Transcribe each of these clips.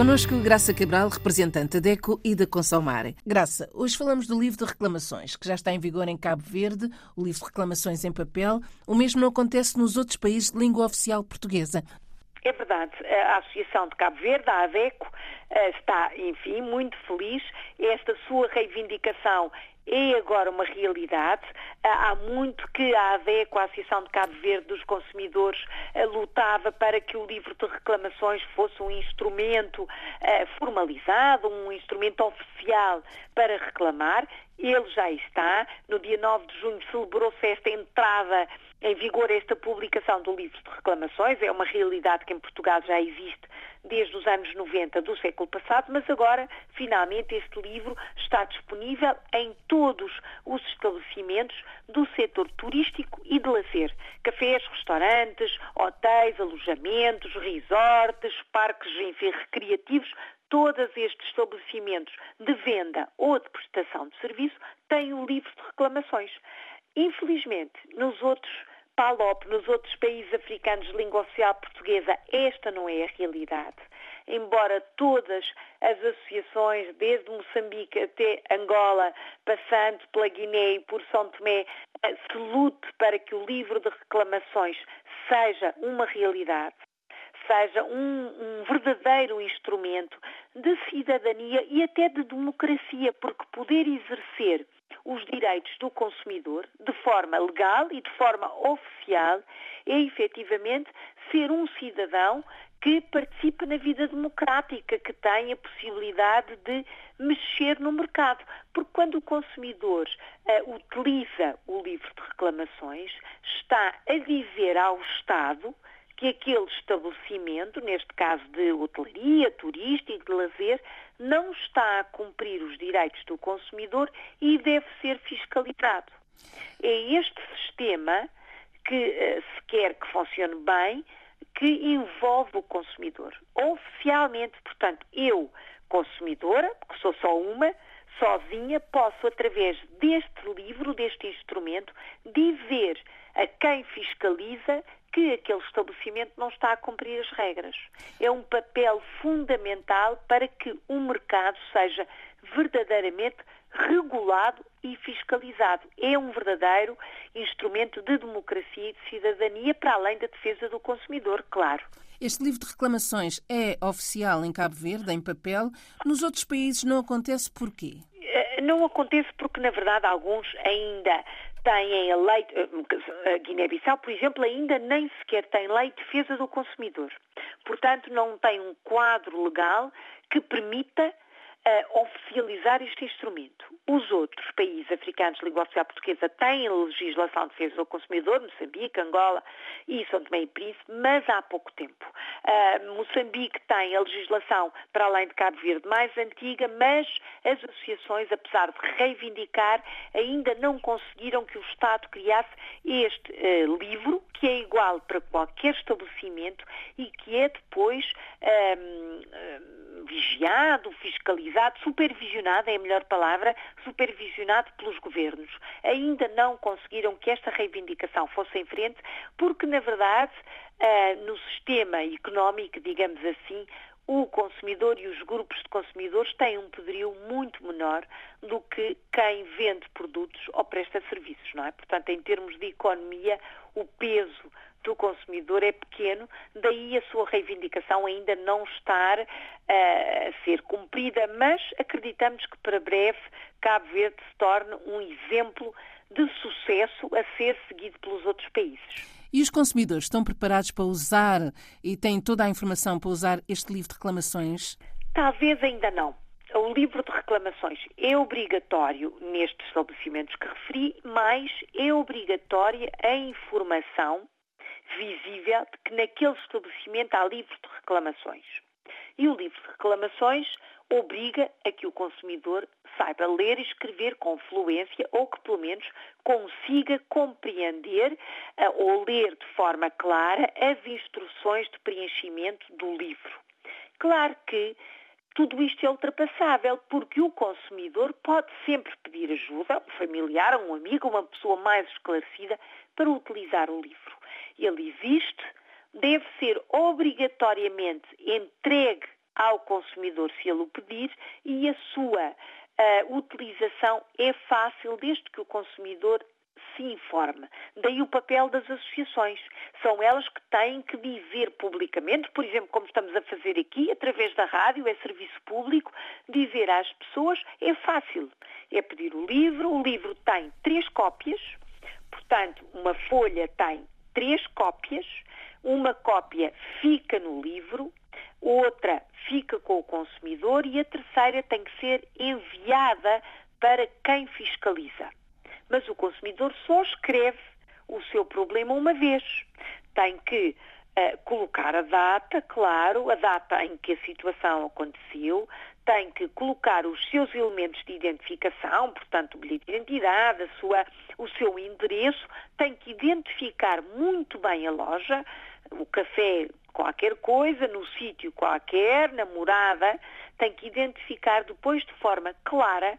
Conosco Graça Cabral, representante da DECO e da Consomare. Graça, hoje falamos do livro de reclamações, que já está em vigor em Cabo Verde, o livro de reclamações em papel. O mesmo não acontece nos outros países de língua oficial portuguesa. É verdade. A Associação de Cabo Verde, a ADECO, eh, está, enfim, muito feliz. Esta sua reivindicação é agora uma realidade. Ah, há muito que a ADECO, a Associação de Cabo Verde dos Consumidores, ah, lutava para que o livro de reclamações fosse um instrumento ah, formalizado, um instrumento oficial para reclamar. Ele já está. No dia 9 de junho celebrou-se esta entrada em vigor, esta publicação do livro de reclamações. É uma realidade que em Portugal já existe desde os anos 90 do século passado, mas agora, finalmente, este livro está disponível em todos os estabelecimentos do setor turístico e de lazer. Cafés, restaurantes, hotéis, alojamentos, resorts, parques enfim, recreativos, todos estes estabelecimentos de venda ou de prestação de serviço têm o livro de reclamações. Infelizmente, nos outros PALOP, nos outros países africanos de língua oficial portuguesa, esta não é a realidade. Embora todas as associações, desde Moçambique até Angola, passando pela Guiné e por São Tomé, se lute para que o livro de reclamações seja uma realidade, seja um, um, verdadeiro instrumento de cidadania e até de democracia, porque poder exercer os direitos do consumidor de forma legal e de forma oficial é efetivamente ser um cidadão que participe na vida democrática, que tem a possibilidade de mexer no mercado. Porque quando o consumidor uh, utiliza o livro de reclamações, está a dizer ao Estado que aquele estabelecimento, neste caso de hotelaria, turístico, de lazer, não está a cumprir os direitos do consumidor e deve ser fiscalizado. É este sistema que eh, se quer que funcione bem, que envolve o consumidor. Oficialmente, portanto, eu, consumidora, porque sou só uma, sozinha, posso, através deste livro, deste instrumento, dizer a quem fiscaliza que aquele estabelecimento não está a cumprir as regras. É um papel fundamental para que o mercado seja verdadeiramente regulado e fiscalizado. É um verdadeiro instrumento de democracia e de cidadania, para além da defesa do consumidor, claro. Este livro de reclamações é oficial em Cabo Verde, em papel. Nos outros países não acontece porquê? Eh, não acontece porque, na verdade, alguns ainda têm a lei, a Guiné-Bissau, por exemplo, ainda nem sequer tem lei de defesa do consumidor. Portanto, não tem um quadro legal que permita uh, oficializar este instrumento. Os outros países africanos de língua oficial portuguesa têm legislação de defesa do consumidor, Moçambique, Angola e São Tomé e Príncipe, mas há pouco tempo. Uh, Moçambique tem a legislação, para além de Cabo Verde, mais antiga, mas as associações, apesar de reivindicar, ainda não conseguiram que o Estado criasse este uh, livro, que é igual para qualquer estabelecimento e que é depois vigiado, fiscalizado, supervisionado, é a melhor palavra, supervisionado pelos governos. Ainda não conseguiram que esta reivindicação fosse em frente, porque, na verdade, uh, no sistema económico, digamos assim, o consumidor e os grupos de consumidores têm um poderio muito menor do que quem vende produtos ou presta serviços, não é? Portanto, em termos de economia, o peso do consumidor é pequeno, daí a sua reivindicação ainda não estar uh, a ser cumprida, mas acreditamos que para breve Cabo Verde se torne um exemplo de sucesso a ser seguido pelos outros países. E os consumidores estão preparados para usar e têm toda a informação para usar este livro de reclamações? Talvez ainda não. O livro de reclamações é obrigatório nestes estabelecimentos que referi, mas é obrigatória a informação visível de que naquele estabelecimento há livro de reclamações. E o livro de reclamações obriga a que o consumidor saiba ler e escrever com fluência ou que pelo menos consiga compreender uh, ou ler de forma clara as instruções de preenchimento do livro. Claro que tudo isto é ultrapassável, porque o consumidor pode sempre pedir ajuda, um familiar, um amigo, uma pessoa mais esclarecida, para utilizar o livro. Ele existe, deve ser obrigatoriamente entregue ao consumidor se ele o pedir e a sua utilização é fácil desde que o consumidor se informe. Daí o papel das associações. São elas que têm que dizer publicamente, por exemplo, como estamos a fazer aqui, através da rádio, é serviço público, dizer às pessoas é fácil. É pedir o livro, o livro tem três cópias, portanto, uma folha tem três cópias, uma cópia fica no livro, outra fica com o consumidor e a terceira tem que ser enviada para quem fiscaliza mas o consumidor só escreve o seu problema uma vez. Tem que uh, colocar a data, claro, a data em que a situação aconteceu, tem que colocar os seus elementos de identificação, portanto, o bilhete de identidade, sua, o seu endereço, tem que identificar muito bem a loja, o café qualquer coisa, no sítio qualquer, na morada, tem que identificar depois de forma clara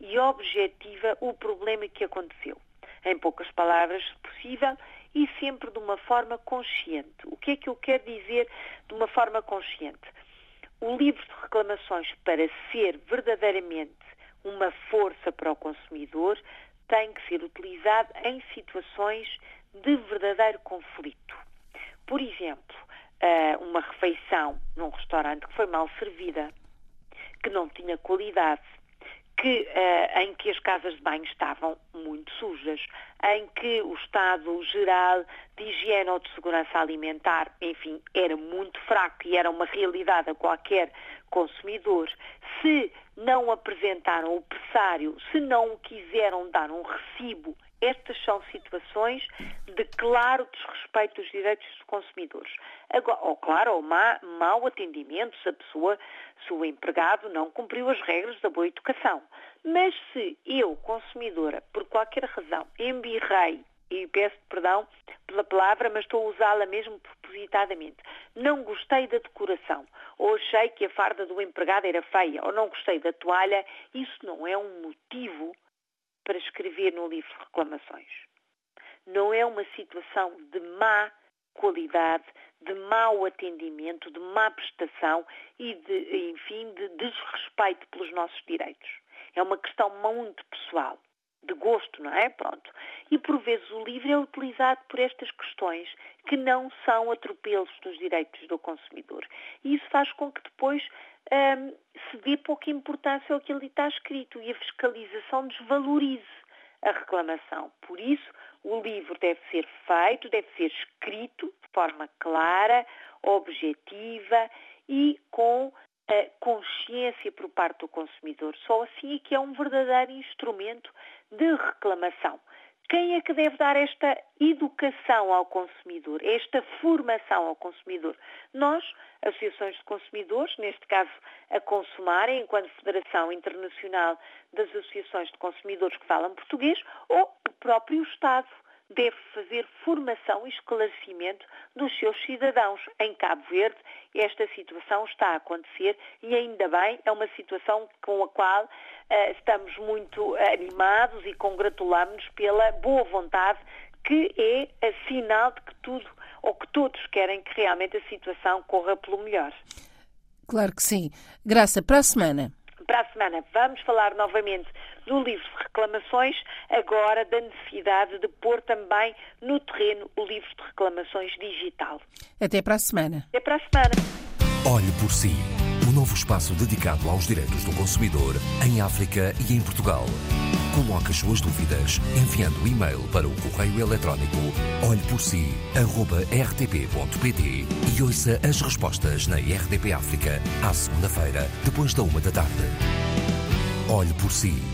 e objetiva o problema que aconteceu. Em poucas palavras, se possível, e sempre de uma forma consciente. O que é que eu quero dizer de uma forma consciente? O livro de reclamações, para ser verdadeiramente uma força para o consumidor, tem que ser utilizado em situações de verdadeiro conflito. Por exemplo, uma refeição num restaurante que foi mal servida, que não tinha qualidade, que, uh, em que as casas de banho estavam muito sujas, em que o estado geral de higiene ou de segurança alimentar, enfim, era muito fraco e era uma realidade a qualquer consumidor. Se não apresentaram o pressário, se não quiseram dar um recibo estas são situações de claro desrespeito dos direitos dos consumidores. Agora, ou claro, ou má, mau atendimento se a pessoa, se o empregado não cumpriu as regras da boa educação. Mas se eu, consumidora, por qualquer razão, embirrei, e peço perdão pela palavra, mas estou a usá-la mesmo propositadamente, não gostei da decoração, ou achei que a farda do empregado era feia, ou não gostei da toalha, isso não é um motivo para escrever no livro reclamações. Não é uma situação de má qualidade, de mau atendimento, de má prestação e de, enfim, de desrespeito pelos nossos direitos. É uma questão muito pessoal, de gosto, não é? Pronto. E por vezes o livro é utilizado por estas questões que não são atropelos dos direitos do consumidor. E isso faz com que depois um, se dê pouca importância ao que ali está escrito e a fiscalização desvalorize a reclamação. Por isso, o livro deve ser feito, deve ser escrito de forma clara, objetiva e com a consciência por parte do consumidor. Só assim é que é um verdadeiro instrumento de reclamação. Quem é que deve dar esta educação ao consumidor, esta formação ao consumidor? Nós, associações de consumidores, neste caso a Consumarem, enquanto Federação Internacional das Associações de Consumidores que falam português, ou o próprio Estado deve fazer formação e esclarecimento dos seus cidadãos. Em Cabo Verde, esta situação está a acontecer e ainda bem, é uma situação com a qual uh, estamos muito animados e congratulamos-nos pela boa vontade que é sinal de que tudo ou que todos querem que realmente a situação corra pelo melhor. Claro que sim. Graça, para a semana. Para a semana vamos falar novamente do livro de reclamações, agora da necessidade de pôr também no terreno o livro de reclamações digital. Até para a semana. Até para a semana. Olhe por si. O um novo espaço dedicado aos direitos do consumidor em África e em Portugal. Coloque as suas dúvidas enviando o e-mail para o correio eletrónico olheporsi.rtp.pt e ouça as respostas na RDP África à segunda-feira, depois da uma da tarde. Olhe por si.